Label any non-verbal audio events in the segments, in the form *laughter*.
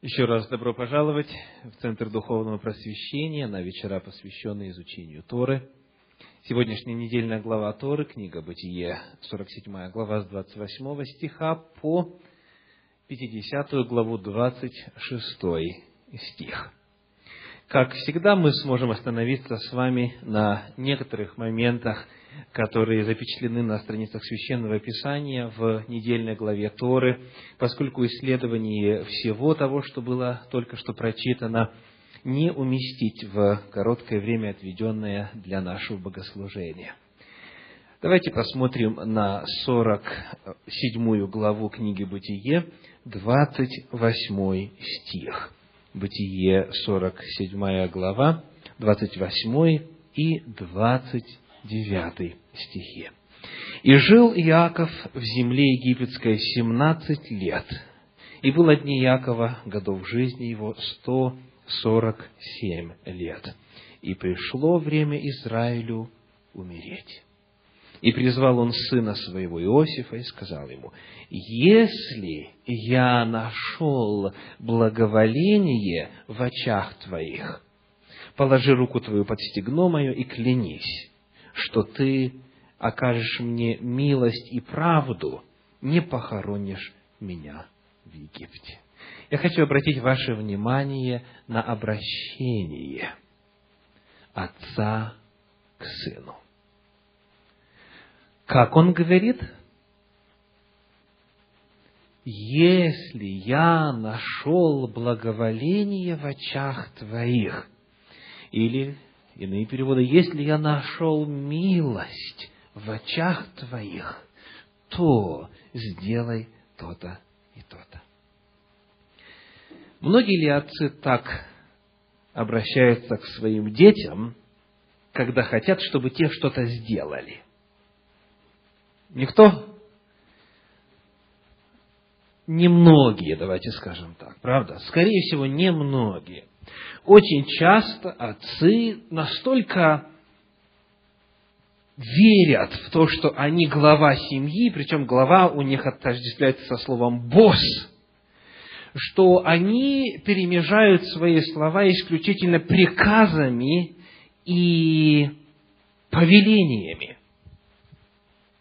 Еще раз добро пожаловать в Центр Духовного Просвещения на вечера, посвященные изучению Торы. Сегодняшняя недельная глава Торы, книга Бытие, 47 глава с 28 стиха по 50 главу 26 стих. Как всегда, мы сможем остановиться с вами на некоторых моментах – которые запечатлены на страницах Священного Писания в недельной главе Торы, поскольку исследование всего того, что было только что прочитано, не уместить в короткое время, отведенное для нашего богослужения. Давайте посмотрим на 47 главу книги «Бытие», 28 стих. Бытие, 47 глава, 28 и 29 9 стихе. «И жил Иаков в земле египетской семнадцать лет, и было дни Якова годов жизни его сто сорок семь лет, и пришло время Израилю умереть. И призвал он сына своего Иосифа и сказал ему, «Если я нашел благоволение в очах твоих, положи руку твою под стегно мое и клянись, что ты окажешь мне милость и правду, не похоронишь меня в Египте. Я хочу обратить ваше внимание на обращение отца к сыну. Как он говорит? Если я нашел благоволение в очах твоих, или Иные переводы, если я нашел милость в очах твоих, то сделай то-то и то-то. Многие ли отцы так обращаются к своим детям, когда хотят, чтобы те что-то сделали? Никто? Немногие, давайте скажем так, правда? Скорее всего, немногие очень часто отцы настолько верят в то, что они глава семьи, причем глава у них отождествляется со словом «босс», что они перемежают свои слова исключительно приказами и повелениями.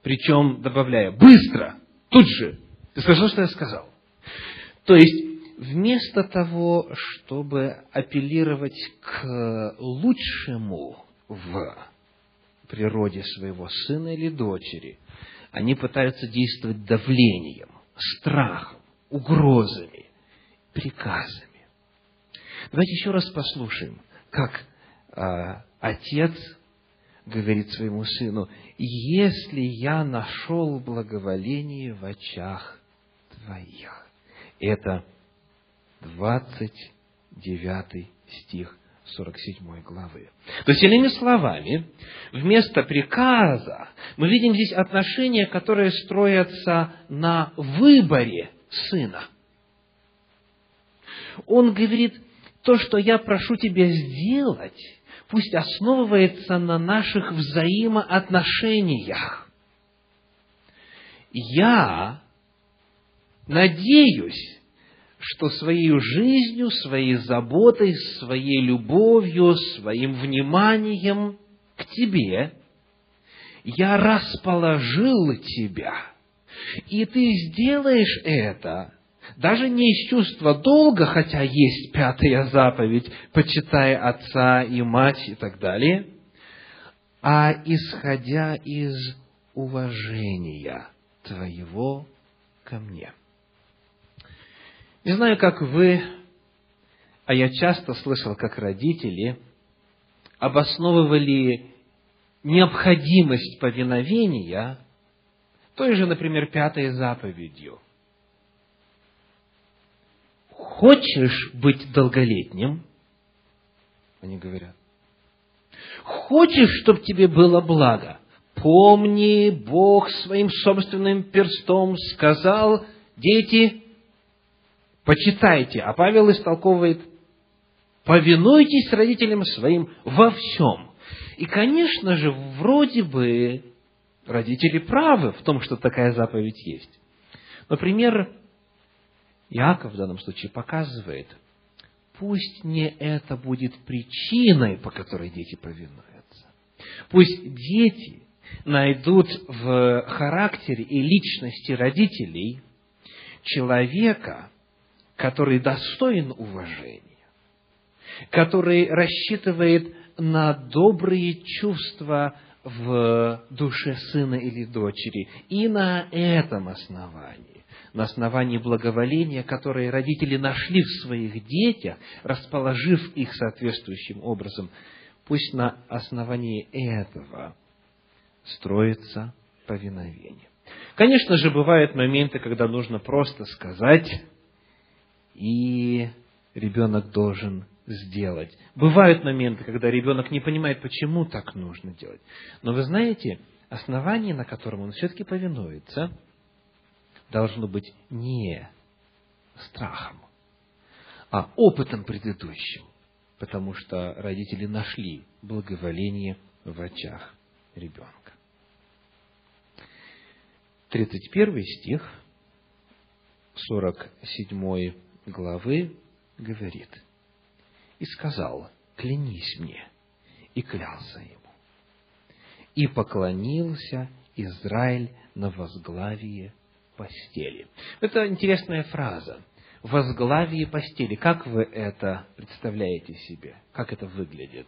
Причем добавляя «быстро», «тут же». Ты слышал, что я сказал? То есть, вместо того, чтобы апеллировать к лучшему в природе своего сына или дочери, они пытаются действовать давлением, страхом, угрозами, приказами. Давайте еще раз послушаем, как э, отец говорит своему сыну, если я нашел благоволение в очах твоих. Это 29 стих 47 главы. То есть, иными словами, вместо приказа мы видим здесь отношения, которые строятся на выборе сына. Он говорит, то, что я прошу тебя сделать, пусть основывается на наших взаимоотношениях. Я надеюсь, что своей жизнью, своей заботой, своей любовью, своим вниманием к тебе я расположил тебя. И ты сделаешь это даже не из чувства долга, хотя есть пятая заповедь, почитая отца и мать и так далее, а исходя из уважения твоего ко мне. Не знаю, как вы, а я часто слышал, как родители обосновывали необходимость повиновения той же, например, пятой заповедью. Хочешь быть долголетним? Они говорят. Хочешь, чтобы тебе было благо? Помни, Бог своим собственным перстом сказал, дети, почитайте. А Павел истолковывает, повинуйтесь родителям своим во всем. И, конечно же, вроде бы родители правы в том, что такая заповедь есть. Например, Иаков в данном случае показывает, пусть не это будет причиной, по которой дети повинуются. Пусть дети найдут в характере и личности родителей человека, который достоин уважения, который рассчитывает на добрые чувства в душе сына или дочери. И на этом основании, на основании благоволения, которое родители нашли в своих детях, расположив их соответствующим образом, пусть на основании этого строится повиновение. Конечно же, бывают моменты, когда нужно просто сказать, и ребенок должен сделать. Бывают моменты, когда ребенок не понимает, почему так нужно делать. Но вы знаете, основание, на котором он все-таки повинуется, должно быть не страхом, а опытом предыдущим, потому что родители нашли благоволение в очах ребенка. 31 стих 47 главы говорит – и сказал, клянись мне, и клялся ему. И поклонился Израиль на возглавие постели. Это интересная фраза. Возглавие постели. Как вы это представляете себе? Как это выглядит?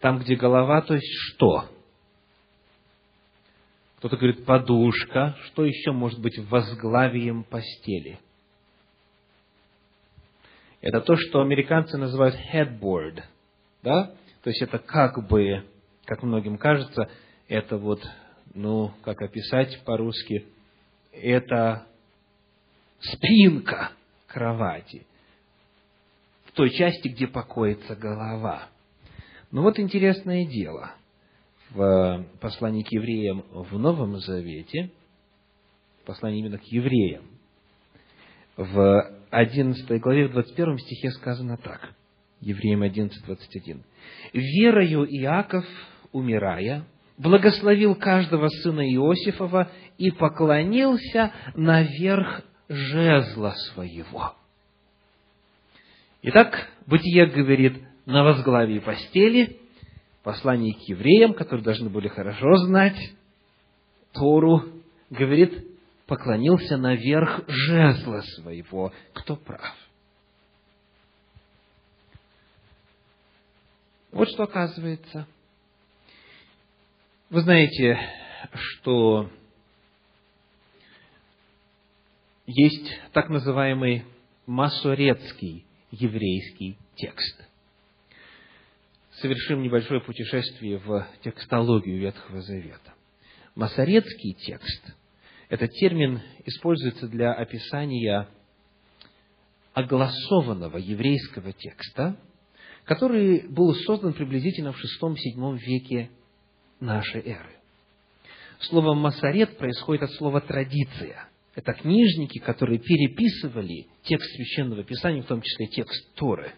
Там, где голова, то есть что? Кто-то говорит подушка. Что еще может быть возглавием постели? Это то, что американцы называют headboard, да? То есть это как бы, как многим кажется, это вот, ну, как описать по-русски, это спинка кровати, в той части, где покоится голова. Но вот интересное дело. В послании к евреям в Новом Завете, послание именно к евреям, в 11 главе, в 21 стихе сказано так. Евреям 11, 21. «Верою Иаков, умирая, благословил каждого сына Иосифова и поклонился наверх жезла своего». Итак, Бытие говорит на возглавии постели, послание к евреям, которые должны были хорошо знать Тору, говорит поклонился наверх жезла своего. Кто прав? Вот что оказывается. Вы знаете, что есть так называемый масорецкий еврейский текст. Совершим небольшое путешествие в текстологию Ветхого Завета. Масорецкий текст – этот термин используется для описания огласованного еврейского текста, который был создан приблизительно в VI-VII веке нашей эры. Слово «масорет» происходит от слова «традиция». Это книжники, которые переписывали текст Священного Писания, в том числе текст Торы,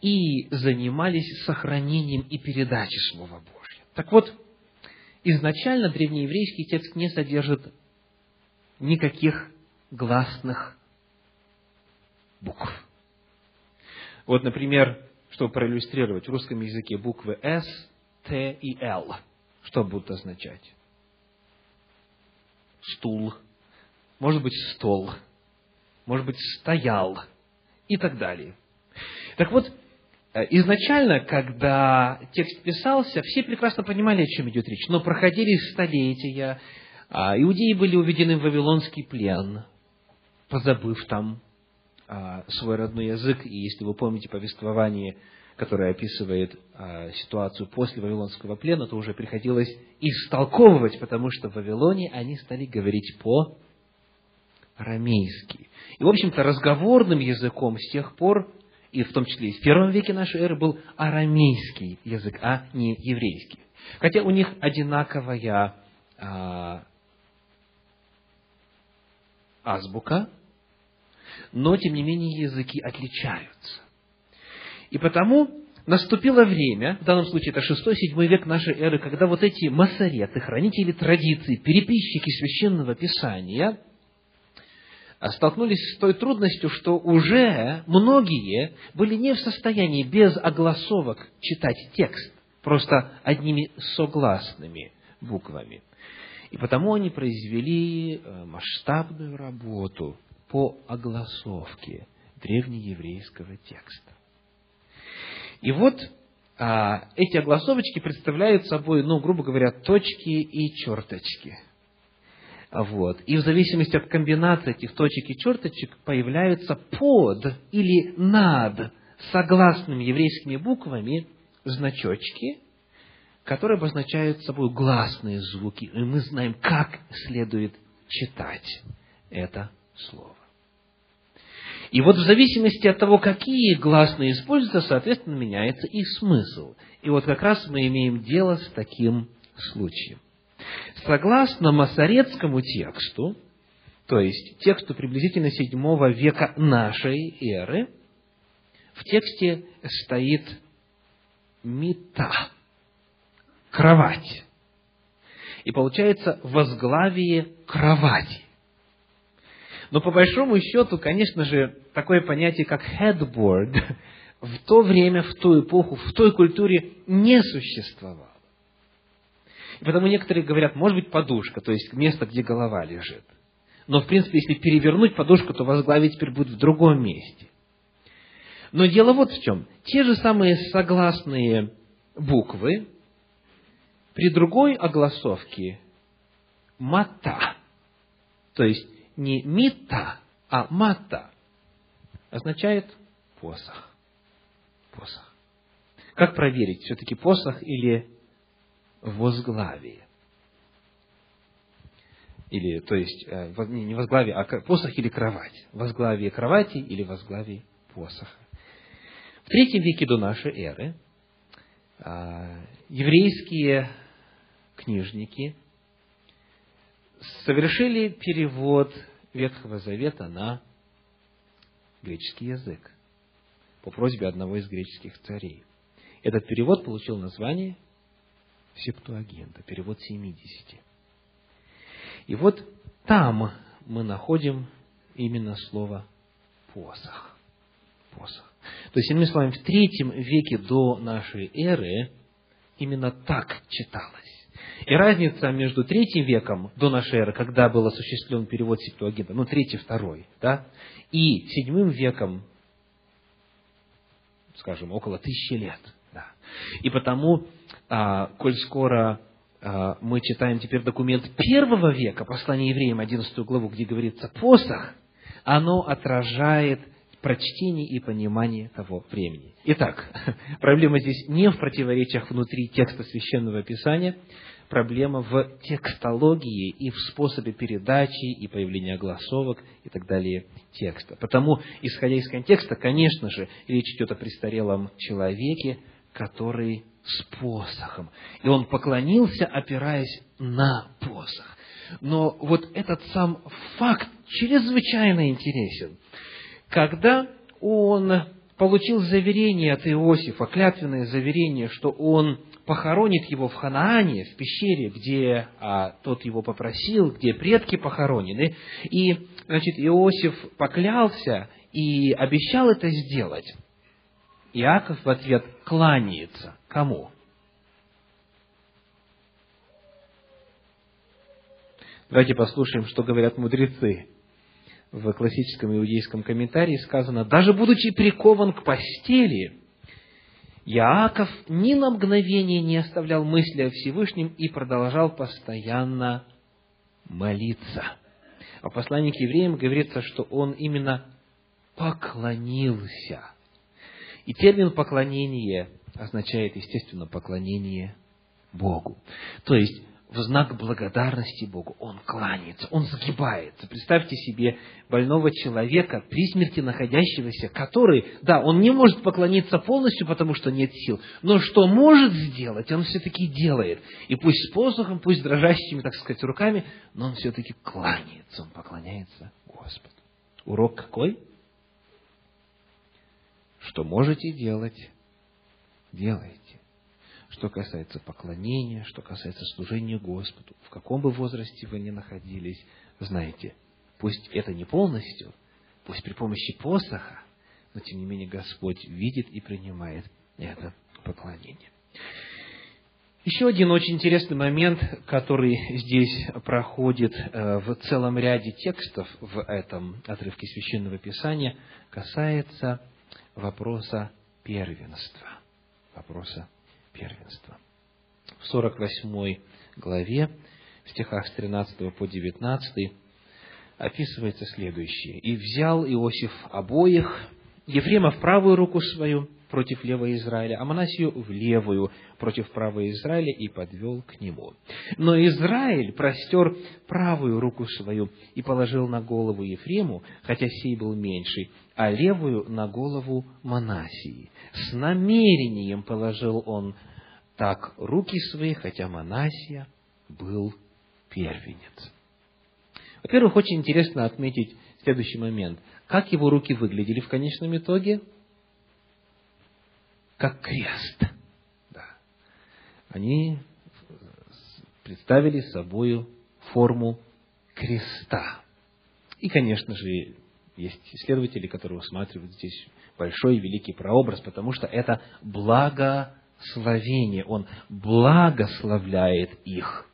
и занимались сохранением и передачей Слова Божьего. Так вот, изначально древнееврейский текст не содержит никаких гласных букв. Вот, например, чтобы проиллюстрировать, в русском языке буквы «С», «Т» и «Л». Что будут означать? Стул, может быть, стол, может быть, стоял и так далее. Так вот, Э, изначально, когда текст писался, все прекрасно понимали, о чем идет речь, но проходили столетия, а, иудеи были уведены в Вавилонский плен, позабыв там а, свой родной язык, и если вы помните повествование, которое описывает а, ситуацию после Вавилонского плена, то уже приходилось истолковывать, потому что в Вавилоне они стали говорить по арамейски. И, в общем-то, разговорным языком с тех пор и в том числе и в первом веке нашей эры, был арамейский язык, а не еврейский. Хотя у них одинаковая а, азбука, но, тем не менее, языки отличаются. И потому наступило время, в данном случае это 6-7 век нашей эры, когда вот эти масареты, хранители традиций, переписчики священного писания, столкнулись с той трудностью, что уже многие были не в состоянии без огласовок читать текст, просто одними согласными буквами. И потому они произвели э, масштабную работу по огласовке древнееврейского текста. И вот а, эти огласовочки представляют собой, ну, грубо говоря, точки и черточки. Вот. И в зависимости от комбинации этих точек и черточек появляются под или над согласными еврейскими буквами значочки, которые обозначают собой гласные звуки. И мы знаем, как следует читать это слово. И вот в зависимости от того, какие гласные используются, соответственно, меняется и смысл. И вот как раз мы имеем дело с таким случаем. Согласно масорецкому тексту, то есть тексту приблизительно VII века нашей эры, в тексте стоит мета, кровать. И получается возглавие кровати. Но по большому счету, конечно же, такое понятие, как headboard, *laughs* в то время, в ту эпоху, в той культуре не существовало. И потому некоторые говорят, может быть, подушка, то есть место, где голова лежит. Но, в принципе, если перевернуть подушку, то возглавие теперь будет в другом месте. Но дело вот в чем. Те же самые согласные буквы при другой огласовке мата, то есть не мита, а мата, означает посох. Посох. Как проверить, все-таки посох или возглавие? Или, то есть, э, не возглавие, а посох или кровать. Возглавие кровати или возглавие посоха. В третьем веке до нашей эры а, еврейские книжники совершили перевод Ветхого Завета на греческий язык по просьбе одного из греческих царей. Этот перевод получил название Септуагента, перевод 70. И вот там мы находим именно слово посох. Посох. То есть, иными словами, в третьем веке до нашей эры именно так читалось. И разница между третьим веком до нашей эры, когда был осуществлен перевод Септуагинта, ну, третий, второй, да, и седьмым веком, скажем, около тысячи лет, да. И потому, а, коль скоро а, мы читаем теперь документ первого века, послание евреям, 11 главу, где говорится «посох», оно отражает прочтение и понимание того времени. Итак, *laughs* проблема здесь не в противоречиях внутри текста Священного Писания, проблема в текстологии и в способе передачи и появления голосовок и так далее текста. Потому, исходя из контекста, конечно же, речь идет о престарелом человеке, который с посохом. И он поклонился, опираясь на посох. Но вот этот сам факт чрезвычайно интересен. Когда он получил заверение от Иосифа, клятвенное заверение, что он похоронит его в Ханаане, в пещере, где а, тот его попросил, где предки похоронены. И, значит, Иосиф поклялся и обещал это сделать. Иаков в ответ кланяется. Кому? Давайте послушаем, что говорят мудрецы. В классическом иудейском комментарии сказано, даже будучи прикован к постели, Яаков ни на мгновение не оставлял мысли о Всевышнем и продолжал постоянно молиться. А в послании к евреям говорится, что он именно поклонился. И термин «поклонение» означает, естественно, поклонение Богу. То есть, в знак благодарности Богу. Он кланяется, он сгибается. Представьте себе больного человека, при смерти находящегося, который, да, он не может поклониться полностью, потому что нет сил, но что может сделать, он все-таки делает. И пусть с посохом, пусть дрожащими, так сказать, руками, но он все-таки кланяется, он поклоняется Господу. Урок какой? Что можете делать, делайте что касается поклонения, что касается служения Господу, в каком бы возрасте вы ни находились, знаете, Пусть это не полностью, пусть при помощи посоха, но тем не менее Господь видит и принимает это поклонение. Еще один очень интересный момент, который здесь проходит э, в целом ряде текстов в этом отрывке Священного Писания, касается вопроса первенства. Вопроса первенства. В 48 главе, в стихах с 13 по 19, описывается следующее. «И взял Иосиф обоих, Ефрема в правую руку свою, против левого Израиля, а Манасию в левую против правого Израиля и подвел к нему. Но Израиль простер правую руку свою и положил на голову Ефрему, хотя сей был меньший, а левую на голову Манасии. С намерением положил он так руки свои, хотя Манасия был первенец. Во-первых, очень интересно отметить следующий момент. Как его руки выглядели в конечном итоге? Как крест. Да. Они представили собою форму креста. И, конечно же, есть исследователи, которые усматривают здесь большой и великий прообраз, потому что это благословение. Он благословляет их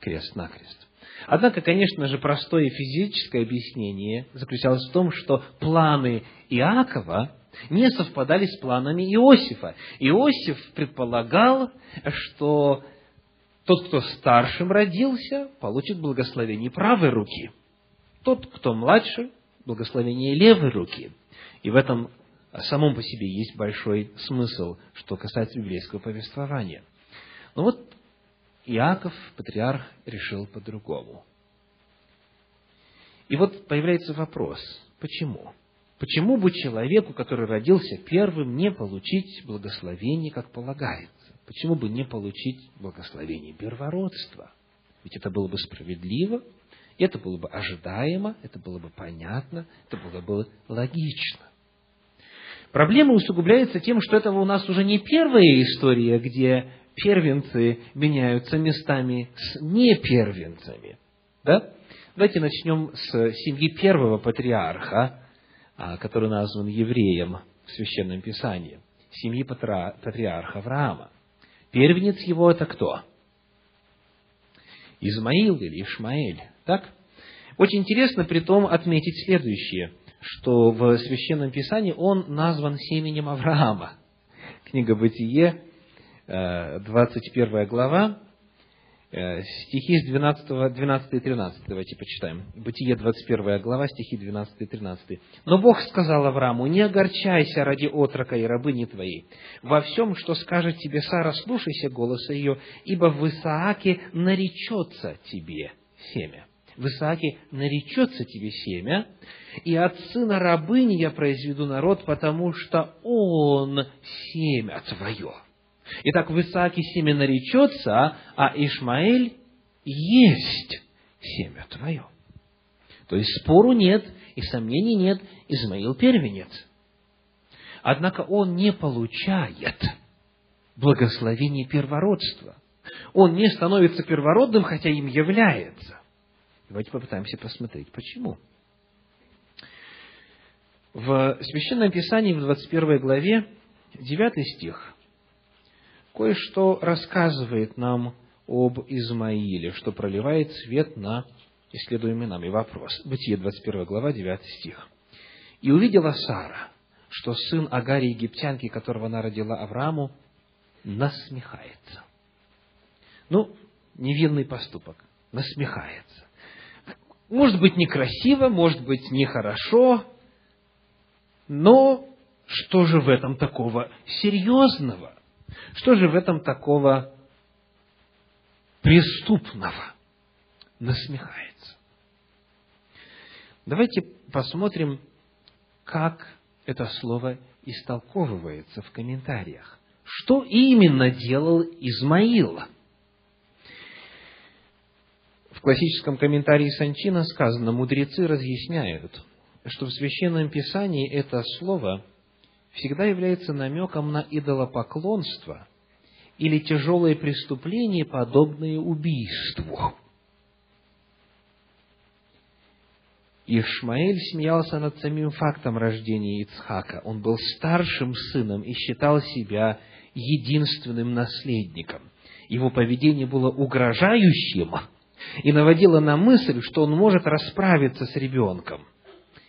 крест-накрест. Однако, конечно же, простое физическое объяснение заключалось в том, что планы Иакова не совпадали с планами Иосифа. Иосиф предполагал, что тот, кто старшим родился, получит благословение правой руки. Тот, кто младше, благословение левой руки. И в этом самом по себе есть большой смысл, что касается библейского повествования. Но вот Иаков, патриарх, решил по-другому. И вот появляется вопрос, почему? Почему бы человеку, который родился первым, не получить благословение, как полагается? Почему бы не получить благословение первородства? Ведь это было бы справедливо, это было бы ожидаемо, это было бы понятно, это было бы логично. Проблема усугубляется тем, что это у нас уже не первая история, где первенцы меняются местами с непервенцами. Да? Давайте начнем с семьи первого патриарха, который назван евреем в Священном Писании, семьи патриарха Авраама. Первенец его это кто? Измаил или Ишмаэль, так? Очень интересно при том отметить следующее, что в Священном Писании он назван семенем Авраама. Книга Бытие, 21 э, глава, стихи с 12, 12 и 13 давайте почитаем. Бытие 21 глава, стихи 12 и 13. «Но Бог сказал Аврааму, не огорчайся ради отрока и рабыни твоей. Во всем, что скажет тебе Сара, слушайся голоса ее, ибо в Исааке наречется тебе семя. В Исааке наречется тебе семя, и от сына рабыни я произведу народ, потому что он семя твое». Итак, в Исааке семя наречется, а Ишмаэль есть семя твое. То есть спору нет и сомнений нет, Измаил первенец. Однако он не получает благословение первородства. Он не становится первородным, хотя им является. Давайте попытаемся посмотреть, почему. В Священном Писании, в 21 главе, 9 стих, кое-что рассказывает нам об Измаиле, что проливает свет на исследуемый нами вопрос. Бытие 21 глава, 9 стих. «И увидела Сара, что сын Агари египтянки, которого она родила Аврааму, насмехается». Ну, невинный поступок, насмехается. Может быть, некрасиво, может быть, нехорошо, но что же в этом такого серьезного? Что же в этом такого преступного? Насмехается. Давайте посмотрим, как это слово истолковывается в комментариях. Что именно делал Измаил? В классическом комментарии Санчина сказано, мудрецы разъясняют, что в Священном Писании это слово – всегда является намеком на идолопоклонство или тяжелые преступления, подобные убийству. Ишмаэль смеялся над самим фактом рождения Ицхака. Он был старшим сыном и считал себя единственным наследником. Его поведение было угрожающим и наводило на мысль, что он может расправиться с ребенком.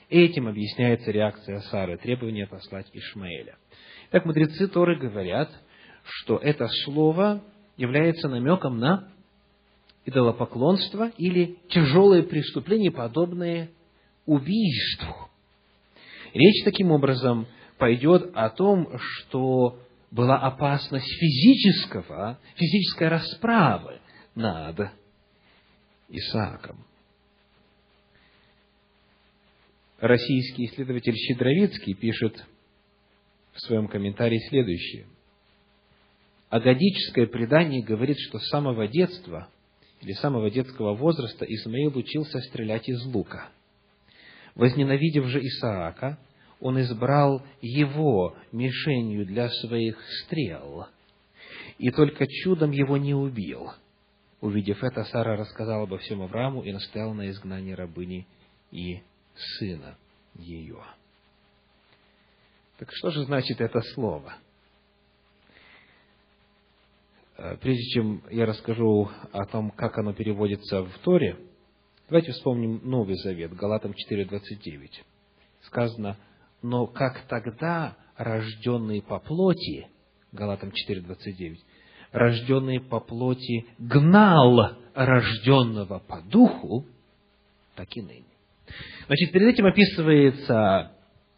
Этим объясняется реакция Сары, требование послать Ишмаэля. Так мудрецы Торы говорят, что это слово является намеком на идолопоклонство или тяжелые преступления, подобные убийству. Речь таким образом пойдет о том, что была опасность физического, физической расправы над Исааком. Российский исследователь Щедровицкий пишет в своем комментарии следующее. Агадическое предание говорит, что с самого детства или самого детского возраста Исмаил учился стрелять из лука. Возненавидев же Исаака, он избрал его мишенью для своих стрел, и только чудом его не убил. Увидев это, Сара рассказала обо всем Аврааму и настояла на изгнании рабыни и сына ее. Так что же значит это слово? Э, прежде чем я расскажу о том, как оно переводится в Торе, давайте вспомним Новый Завет, Галатам 4.29. Сказано, но как тогда рожденные по плоти, Галатам 4.29, рожденный по плоти гнал рожденного по духу, так и ныне. Значит, перед этим описывается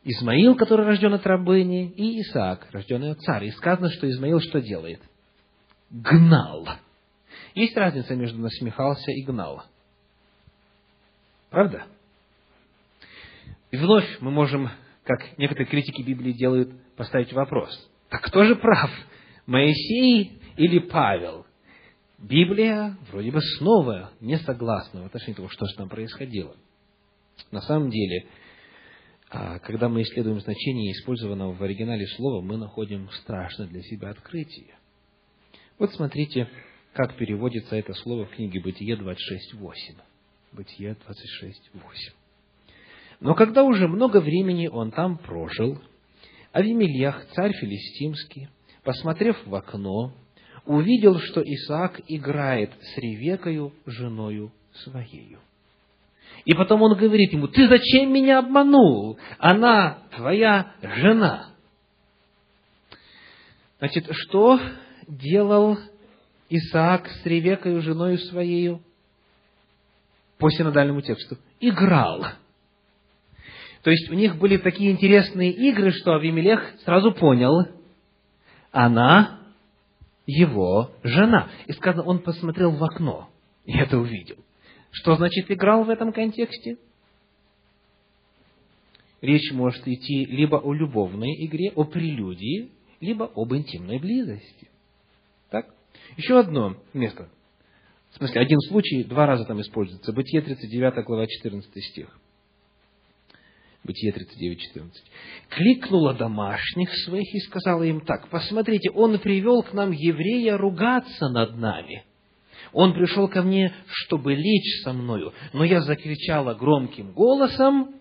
Измаил, который рожден от рабыни, и Исаак, рожденный от царя. И сказано, что Измаил что делает? Гнал. Есть разница между насмехался и гнал. Правда? И вновь мы можем, как некоторые критики Библии делают, поставить вопрос. Так кто же прав? Моисей или Павел? Библия вроде бы снова не согласна в отношении того, что же там происходило. На самом деле, а, когда мы исследуем значение использованного в оригинале слова, мы находим страшное для себя открытие. Вот смотрите, как переводится это слово в книге Бытие 26.8. Бытие 26.8. Но когда уже много времени он там прожил, Авимельях, царь филистимский, посмотрев в окно, увидел, что Исаак играет с Ревекою, женою своею. И потом он говорит ему, ты зачем меня обманул? Она твоя жена. Значит, что делал Исаак с Ревекой, женой своей? По синодальному тексту. Играл. То есть у них были такие интересные игры, что Авимелех сразу понял, она его жена. И сказано, он посмотрел в окно и это увидел. Что значит играл в этом контексте? Речь может идти либо о любовной игре, о прелюдии, либо об интимной близости. Так? Еще одно место. В смысле, один случай два раза там используется. Бытие 39 глава 14 стих. Бытие 39, 14. Кликнула домашних своих и сказала им так, посмотрите, он привел к нам еврея ругаться над нами. Он пришел ко мне, чтобы лечь со мною, но я закричала громким голосом,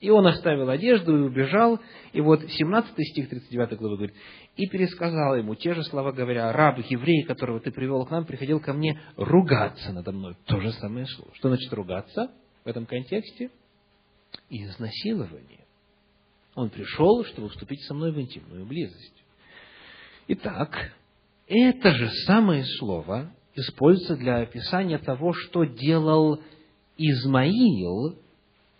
и он оставил одежду и убежал. И вот 17 стих 39 главы говорит, и пересказал ему те же слова, говоря, раб, еврей, которого ты привел к нам, приходил ко мне ругаться надо мной. То же самое слово. Что значит ругаться в этом контексте? Изнасилование. Он пришел, чтобы вступить со мной в интимную близость. Итак, это же самое слово используется для описания того, что делал Измаил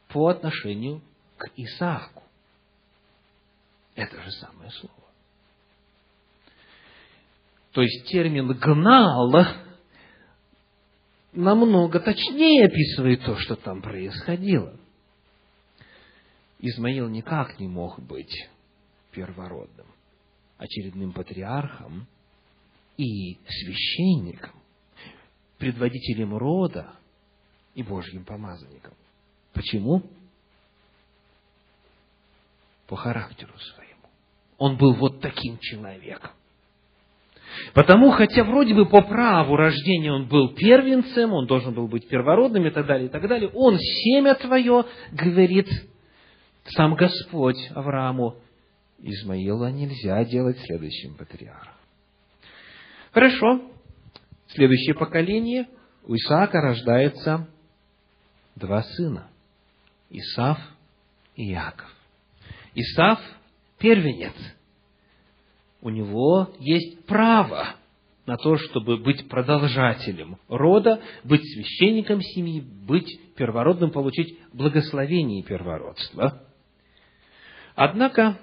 по отношению к Исааку. Это же самое слово. То есть термин «гнал» намного точнее описывает то, что там происходило. Измаил никак не мог быть первородным, очередным патриархом и священником предводителем рода и Божьим помазанником. Почему? По характеру своему. Он был вот таким человеком. Потому, хотя вроде бы по праву рождения он был первенцем, он должен был быть первородным и так далее, и так далее, он семя твое, говорит сам Господь Аврааму, Измаила нельзя делать следующим патриархом. Хорошо. Следующее поколение. У Исаака рождается два сына. Исав и Яков. Исав – первенец. У него есть право на то, чтобы быть продолжателем рода, быть священником семьи, быть первородным, получить благословение первородства. Однако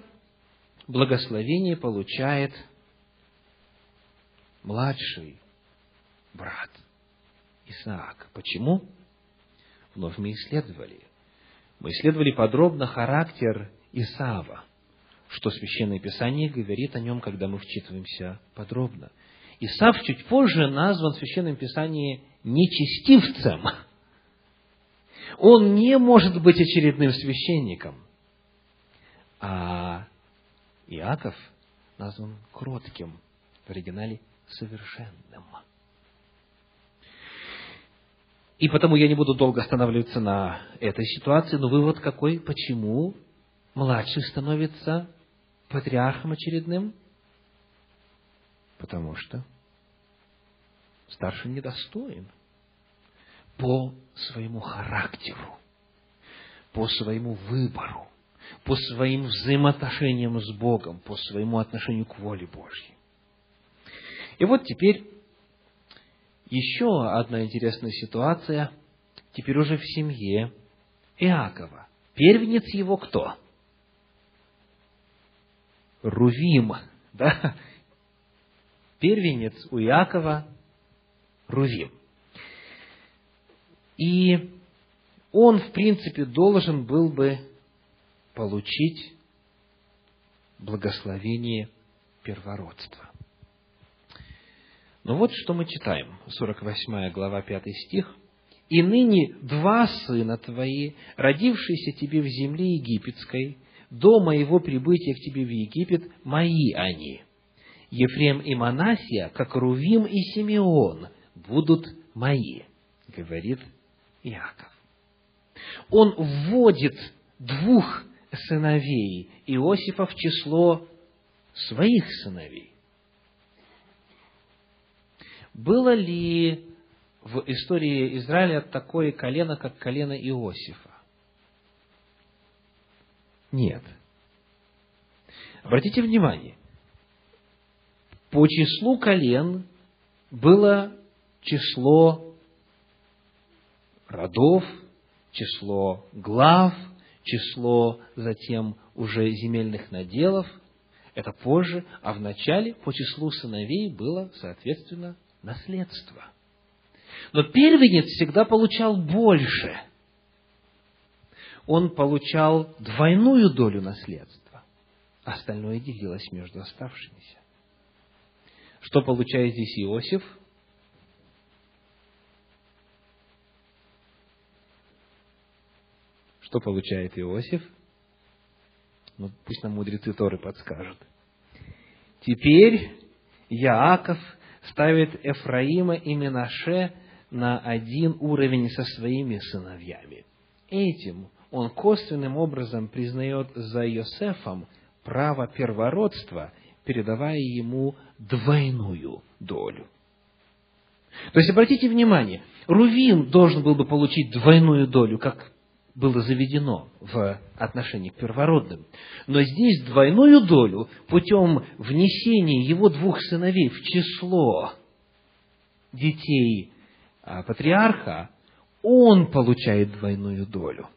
благословение получает младший брат Исаак. Почему? Вновь мы исследовали. Мы исследовали подробно характер Исава, что Священное Писание говорит о нем, когда мы вчитываемся подробно. Исав чуть позже назван в Священном Писании нечестивцем. Он не может быть очередным священником. А Иаков назван кротким, в оригинале совершенным. И потому я не буду долго останавливаться на этой ситуации, но вывод какой? Почему младший становится патриархом очередным? Потому что старший недостоин по своему характеру, по своему выбору, по своим взаимоотношениям с Богом, по своему отношению к воле Божьей. И вот теперь еще одна интересная ситуация, теперь уже в семье Иакова. Первенец его кто? Рувим, да? Первенец у Иакова Рувим. И он, в принципе, должен был бы получить благословение первородства. Но вот что мы читаем, 48 глава, 5 стих. «И ныне два сына твои, родившиеся тебе в земле египетской, до моего прибытия к тебе в Египет, мои они. Ефрем и Манасия, как Рувим и Симеон, будут мои, говорит Иаков. Он вводит двух сыновей Иосифа в число своих сыновей. Было ли в истории Израиля такое колено, как колено Иосифа? Нет. Обратите внимание, по числу колен было число родов, число глав, число затем уже земельных наделов. Это позже, а в начале по числу сыновей было, соответственно, наследство. Но первенец всегда получал больше. Он получал двойную долю наследства. Остальное делилось между оставшимися. Что получает здесь Иосиф? Что получает Иосиф? Ну, пусть нам мудрецы Торы подскажут. Теперь Яаков ставит Эфраима и Менаше на один уровень со своими сыновьями. Этим он косвенным образом признает за Йосефом право первородства, передавая ему двойную долю. То есть, обратите внимание, Рувим должен был бы получить двойную долю, как было заведено в отношении к первородным. Но здесь двойную долю путем внесения его двух сыновей в число детей а, патриарха, он получает двойную долю.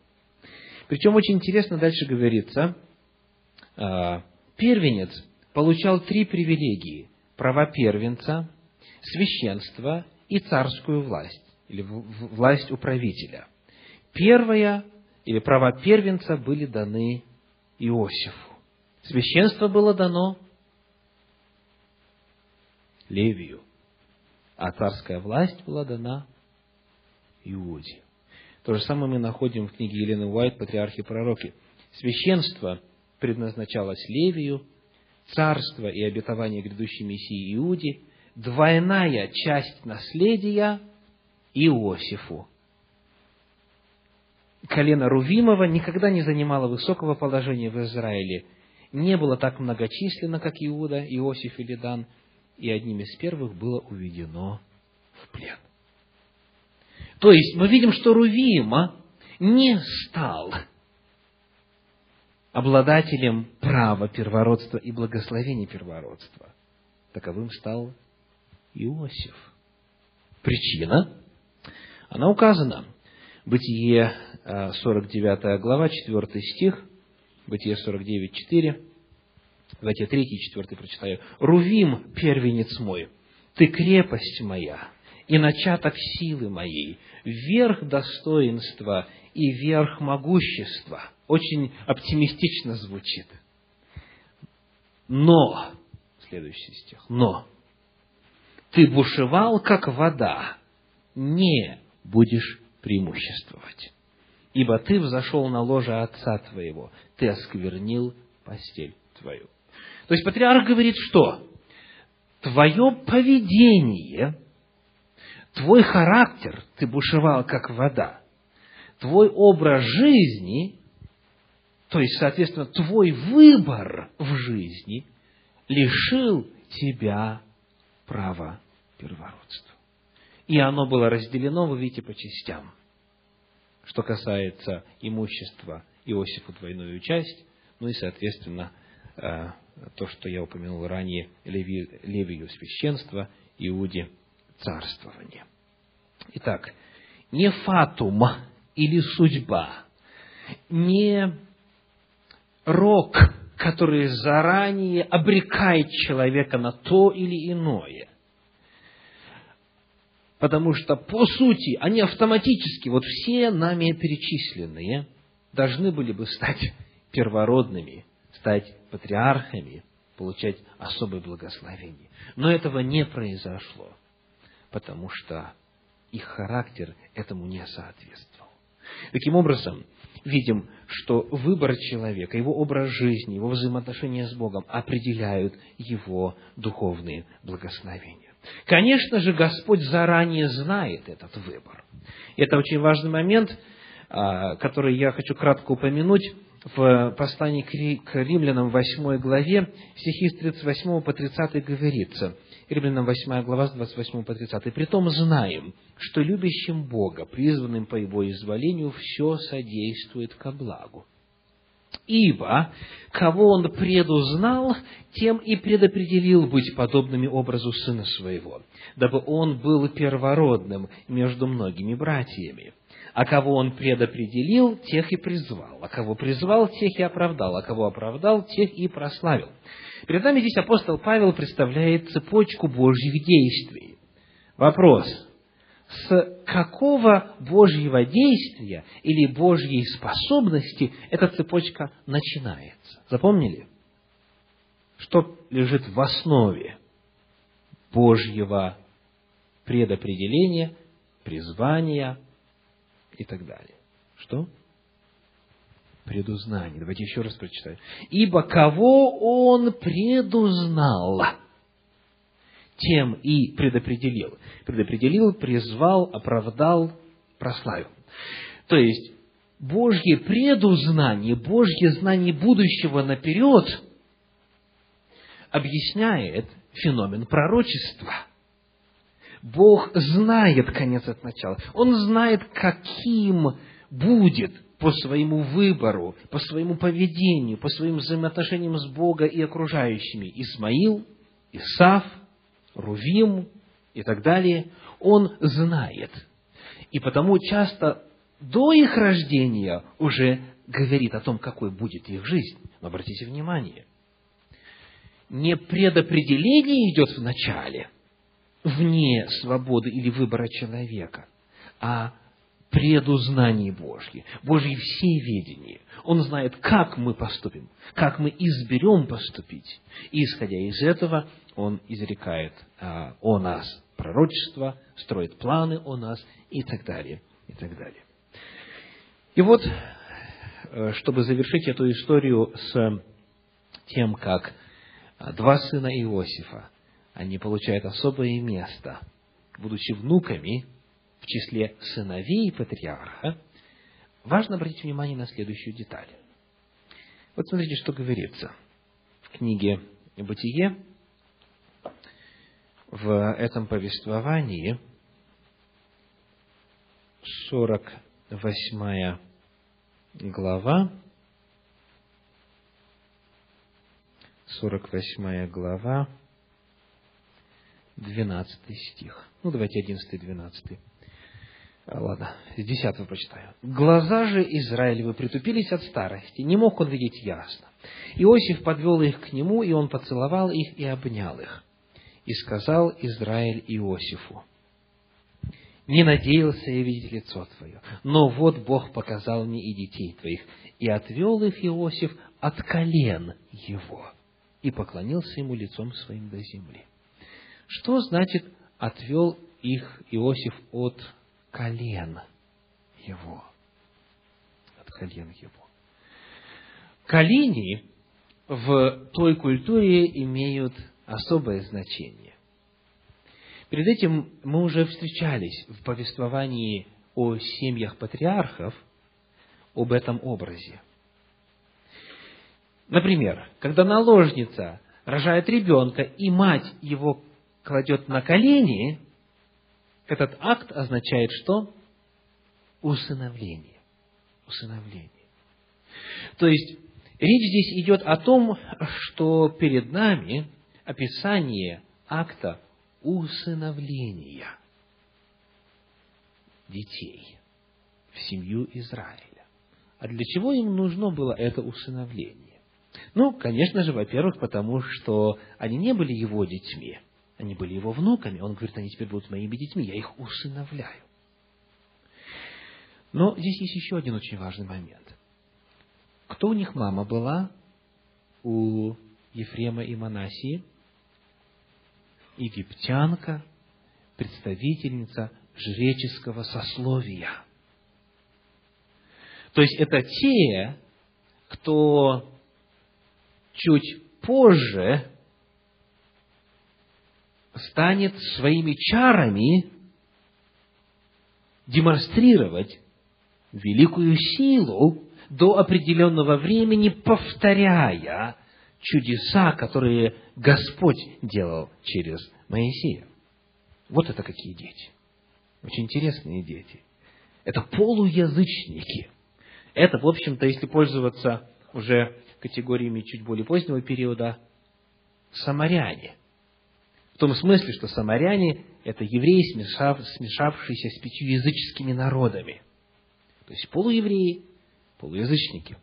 Причем очень интересно дальше говорится, а, первенец получал три привилегии. Права первенца, священство и царскую власть, или власть управителя. Первая или права первенца были даны Иосифу. Священство было дано Левию, а царская власть была дана Иуде. То же самое мы находим в книге Елены Уайт «Патриархи и пророки». Священство предназначалось Левию, царство и обетование грядущей Мессии Иуде, двойная часть наследия Иосифу. Колено Рувимова никогда не занимало высокого положения в Израиле, не было так многочисленно, как Иуда, Иосиф или Дан, и одним из первых было уведено в плен. То есть мы видим, что Рувима не стал обладателем права первородства и благословения первородства. Таковым стал Иосиф. Причина? Она указана. Бытие 49 э, глава, 4 стих, Бытие 49, 4. Давайте 3 и 4 прочитаю. «Рувим, первенец мой, ты крепость моя, и начаток силы моей, верх достоинства и верх могущества». Очень оптимистично звучит. Но, следующий стих, но, ты бушевал, как вода, не будешь преимуществовать. Ибо ты взошел на ложе отца твоего, ты осквернил постель твою. То есть патриарх говорит, что твое поведение, твой характер, ты бушевал как вода, твой образ жизни, то есть, соответственно, твой выбор в жизни лишил тебя права первородства. И оно было разделено, вы видите, по частям. Что касается имущества Иосифу двойную часть, ну и, соответственно, э, то, что я упомянул ранее, Леви, Левию священство, Иуде царствование. Итак, не фатум или судьба, не рок, который заранее обрекает человека на то или иное, Потому что, по сути, они автоматически, вот все нами перечисленные, должны были бы стать первородными, стать патриархами, получать особое благословение. Но этого не произошло, потому что их характер этому не соответствовал. Таким образом, видим, что выбор человека, его образ жизни, его взаимоотношения с Богом определяют его духовные благословения. Конечно же, Господь заранее знает этот выбор. Это очень важный момент, а, который я хочу кратко упомянуть в послании к римлянам 8 главе, стихи с 38 по 30 говорится, Римлянам 8 глава с 28 по 30. «Притом знаем, что любящим Бога, призванным по Его изволению, все содействует ко благу, Ибо, кого он предузнал, тем и предопределил быть подобными образу сына своего, дабы он был первородным между многими братьями. А кого он предопределил, тех и призвал. А кого призвал, тех и оправдал. А кого оправдал, тех и прославил. Перед нами здесь апостол Павел представляет цепочку Божьих действий. Вопрос – с какого Божьего действия или Божьей способности эта цепочка начинается. Запомнили? Что лежит в основе Божьего предопределения, призвания и так далее. Что? Предузнание. Давайте еще раз прочитаем. Ибо кого он предузнал, тем и предопределил. Предопределил, призвал, оправдал, прославил. То есть, Божье предузнание, Божье знание будущего наперед объясняет феномен пророчества. Бог знает конец от начала. Он знает, каким будет по своему выбору, по своему поведению, по своим взаимоотношениям с Богом и окружающими Исмаил, Исав – Рувим и так далее, он знает. И потому часто до их рождения уже говорит о том, какой будет их жизнь. Но обратите внимание, не предопределение идет в начале, вне свободы или выбора человека, а предузнание Божье, Божье всеведение. Он знает, как мы поступим, как мы изберем поступить. И, исходя из этого, Он изрекает а, о нас пророчество, строит планы о нас и так далее, и так далее. И вот, э, чтобы завершить эту историю с тем, как а, два сына Иосифа они получают особое место, будучи внуками в числе сыновей патриарха, важно обратить внимание на следующую деталь. Вот смотрите, что говорится в книге «Бытие», в этом повествовании, 48 глава, 48 глава, 12 стих. Ну, давайте 11 12. А, ладно, с 10 прочитаю. «Глаза же Израилевы притупились от старости, не мог он видеть ясно. Иосиф подвел их к нему, и он поцеловал их и обнял их. И сказал Израиль Иосифу, «Не надеялся я видеть лицо твое, но вот Бог показал мне и детей твоих, и отвел их Иосиф от колен его, и поклонился ему лицом своим до земли». Что значит «отвел их Иосиф от колен его»? От колен его. Колени в той культуре имеют особое значение. Перед этим мы уже встречались в повествовании о семьях патриархов об этом образе. Например, когда наложница рожает ребенка, и мать его кладет на колени, этот акт означает что? Усыновление. Усыновление. То есть, речь здесь идет о том, что перед нами описание акта усыновления детей в семью Израиля. А для чего им нужно было это усыновление? Ну, конечно же, во-первых, потому что они не были его детьми, они были его внуками. Он говорит, они теперь будут моими детьми, я их усыновляю. Но здесь есть еще один очень важный момент. Кто у них мама была? У Ефрема и Манасии? египтянка, представительница жреческого сословия. То есть это те, кто чуть позже станет своими чарами демонстрировать великую силу до определенного времени, повторяя чудеса, которые Господь делал через Моисея. Вот это какие дети. Очень интересные дети. Это полуязычники. Это, в общем-то, если пользоваться уже категориями чуть более позднего периода, самаряне. Том смысле, что самаряне – это евреи, смешав, смешавшиеся с пятью языческими народами. То есть полуевреи, полуязычники.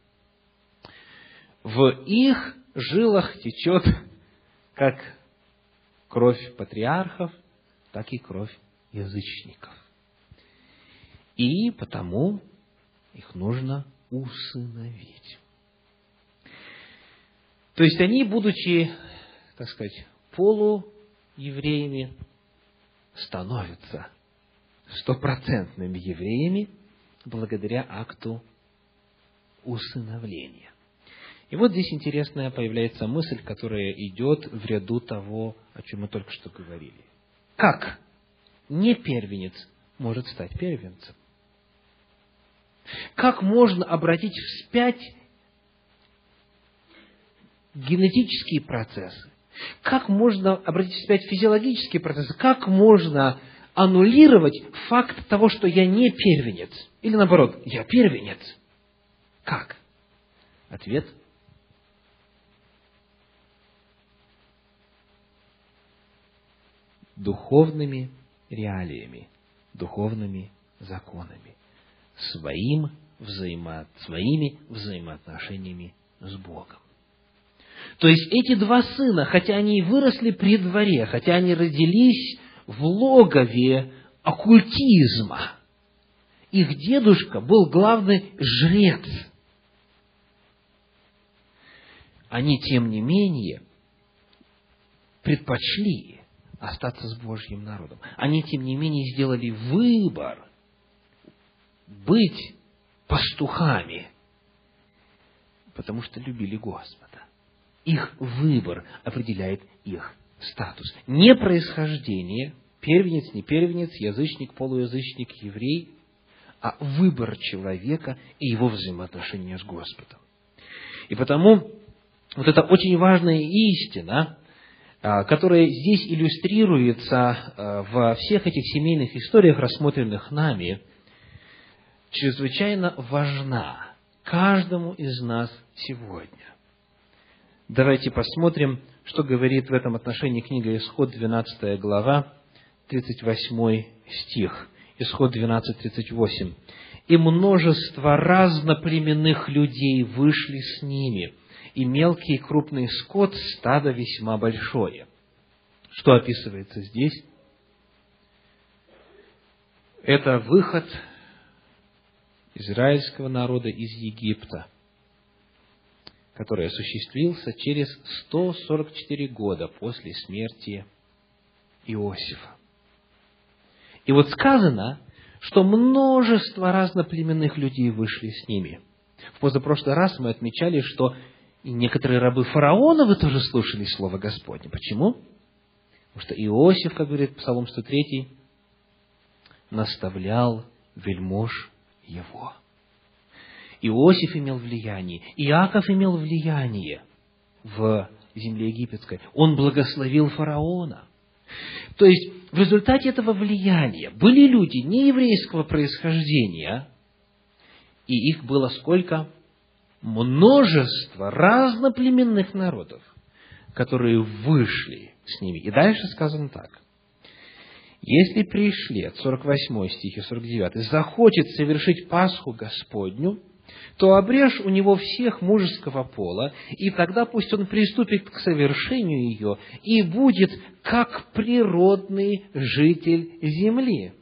В их жилах течет как кровь патриархов, так и кровь язычников. И потому их нужно усыновить. То есть они, будучи, так сказать, полуевреями, становятся стопроцентными евреями благодаря акту усыновления. И вот здесь интересная появляется мысль, которая идет в ряду того, о чем мы только что говорили. Как не первенец может стать первенцем? Как можно обратить вспять генетические процессы? Как можно обратить вспять физиологические процессы? Как можно аннулировать факт того, что я не первенец? Или наоборот, я первенец? Как? Ответ духовными реалиями, духовными законами, своим взаимо, своими взаимоотношениями с Богом. То есть эти два сына, хотя они и выросли при дворе, хотя они родились в логове оккультизма, их дедушка был главный жрец. Они, тем не менее, предпочли остаться с Божьим народом. Они, тем не менее, сделали выбор быть пастухами, потому что любили Господа. Их выбор определяет их статус. Не происхождение, первенец, не первенец, язычник, полуязычник, еврей, а выбор человека и его взаимоотношения с Господом. И потому вот это очень важная истина, а, которая здесь иллюстрируется а, во всех этих семейных историях, рассмотренных нами, чрезвычайно важна каждому из нас сегодня. Давайте посмотрим, что говорит в этом отношении книга Исход, 12 глава, 38 стих. Исход 12, 38. «И множество разноплеменных людей вышли с ними, и мелкий и крупный скот, стадо весьма большое». Что описывается здесь? Это выход израильского народа из Египта, который осуществился через 144 года после смерти Иосифа. И вот сказано, что множество разноплеменных людей вышли с ними. В позапрошлый раз мы отмечали, что и некоторые рабы фараона вы тоже слушали Слово Господне. Почему? Потому что Иосиф, как говорит Псалом 103, наставлял вельмож его. Иосиф имел влияние, Иаков имел влияние в земле египетской. Он благословил фараона. То есть, в результате этого влияния были люди нееврейского происхождения, и их было сколько? Множество разноплеменных народов, которые вышли с ними. И дальше сказано так. Если пришлет, 48 стих и 49, захочет совершить Пасху Господню, то обрежь у него всех мужеского пола, и тогда пусть он приступит к совершению ее и будет как природный житель земли.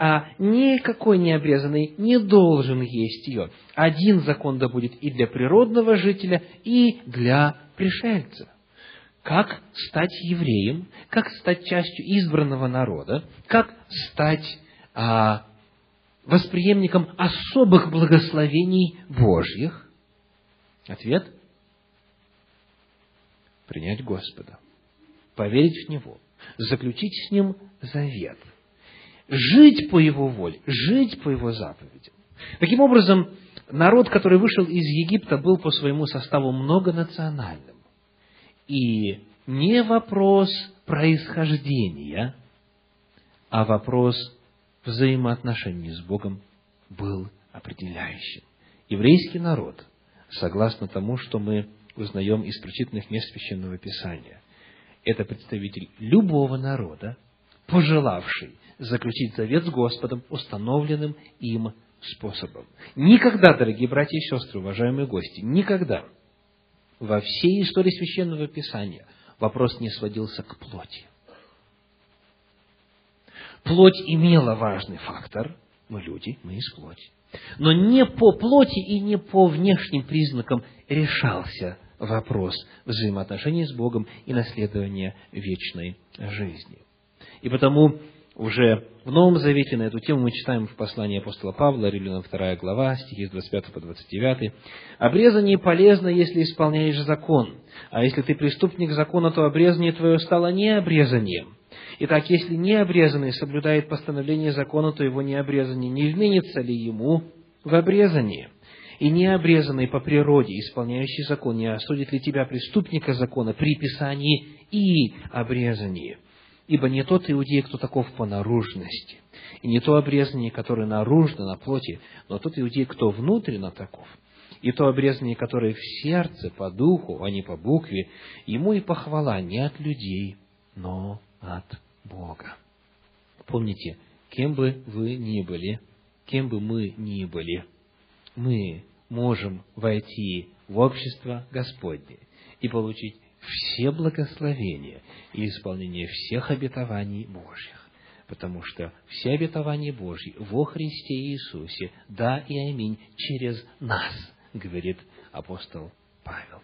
А никакой необрезанный не должен есть ее. Один закон да будет и для природного жителя, и для пришельца как стать евреем, как стать частью избранного народа, как стать а, восприемником особых благословений Божьих? Ответ – принять Господа, поверить в Него, заключить с Ним завет, жить по Его воле, жить по Его заповедям. Таким образом, народ, который вышел из Египта, был по своему составу многонациональным. И не вопрос происхождения, а вопрос взаимоотношений с Богом был определяющим. Еврейский народ, согласно тому, что мы узнаем из прочитанных мест Священного Писания, это представитель любого народа, пожелавший заключить завет с Господом, установленным им способом. Никогда, дорогие братья и сестры, уважаемые гости, никогда – во всей истории Священного Писания вопрос не сводился к плоти. Плоть имела важный фактор. Мы люди, мы из плоти. Но не по плоти и не по внешним признакам решался вопрос взаимоотношений с Богом и наследования вечной жизни. И потому уже в Новом Завете на эту тему мы читаем в послании апостола Павла, Римлянам 2 глава, стихи с 25 по 29. «Обрезание полезно, если исполняешь закон, а если ты преступник закона, то обрезание твое стало не обрезанием. Итак, если не обрезанный соблюдает постановление закона, то его необрезание не изменится ли ему в обрезание?» и необрезанный по природе, исполняющий закон, не осудит ли тебя преступника закона при писании и обрезании? Ибо не тот иудей, кто таков по наружности, и не то обрезание, которое наружно, на плоти, но тот иудей, кто внутренно таков, и то обрезание, которое в сердце, по духу, а не по букве, ему и похвала не от людей, но от Бога. Помните, кем бы вы ни были, кем бы мы ни были, мы можем войти в общество Господне и получить все благословения и исполнение всех обетований Божьих. Потому что все обетования Божьи во Христе Иисусе, да и аминь, через нас, говорит апостол Павел.